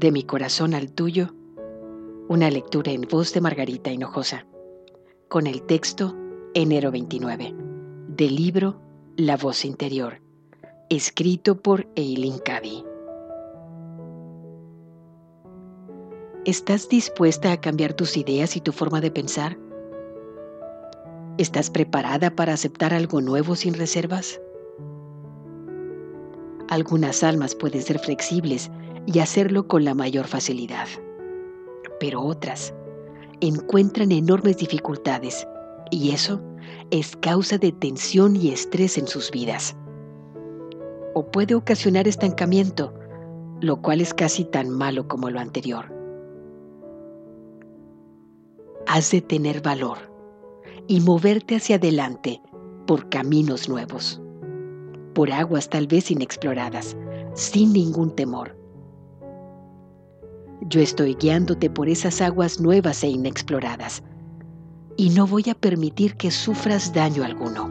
De mi corazón al tuyo, una lectura en voz de Margarita Hinojosa, con el texto Enero 29, del libro La voz interior, escrito por Eileen Cady. ¿Estás dispuesta a cambiar tus ideas y tu forma de pensar? ¿Estás preparada para aceptar algo nuevo sin reservas? Algunas almas pueden ser flexibles y hacerlo con la mayor facilidad, pero otras encuentran enormes dificultades y eso es causa de tensión y estrés en sus vidas. O puede ocasionar estancamiento, lo cual es casi tan malo como lo anterior. Has de tener valor y moverte hacia adelante por caminos nuevos por aguas tal vez inexploradas, sin ningún temor. Yo estoy guiándote por esas aguas nuevas e inexploradas, y no voy a permitir que sufras daño alguno.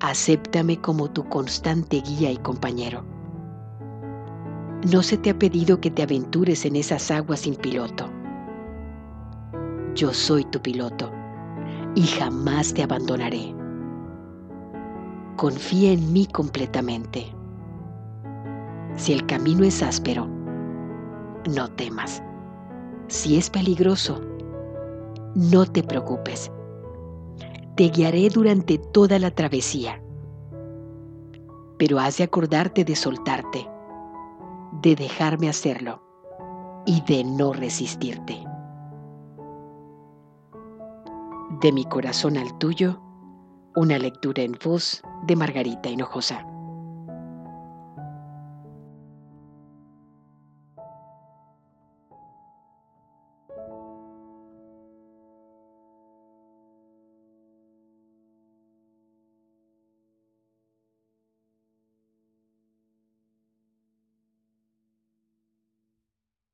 Acéptame como tu constante guía y compañero. No se te ha pedido que te aventures en esas aguas sin piloto. Yo soy tu piloto y jamás te abandonaré confía en mí completamente. Si el camino es áspero, no temas. Si es peligroso, no te preocupes. Te guiaré durante toda la travesía. Pero has de acordarte de soltarte, de dejarme hacerlo y de no resistirte. De mi corazón al tuyo, una lectura en voz de Margarita Hinojosa.